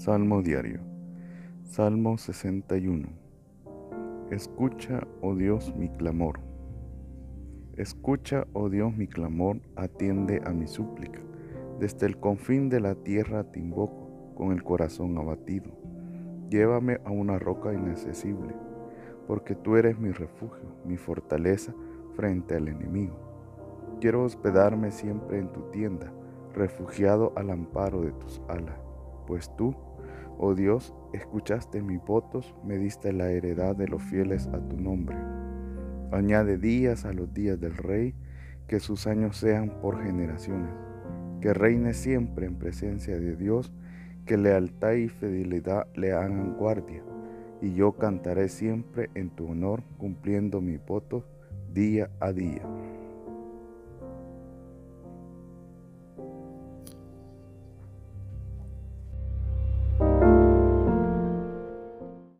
Salmo diario. Salmo 61. Escucha, oh Dios, mi clamor. Escucha, oh Dios, mi clamor, atiende a mi súplica. Desde el confín de la tierra te invoco con el corazón abatido. Llévame a una roca inaccesible, porque tú eres mi refugio, mi fortaleza frente al enemigo. Quiero hospedarme siempre en tu tienda, refugiado al amparo de tus alas, pues tú, Oh Dios, escuchaste mis votos, me diste la heredad de los fieles a tu nombre. Añade días a los días del rey, que sus años sean por generaciones, que reine siempre en presencia de Dios, que lealtad y fidelidad le hagan guardia, y yo cantaré siempre en tu honor, cumpliendo mis votos día a día.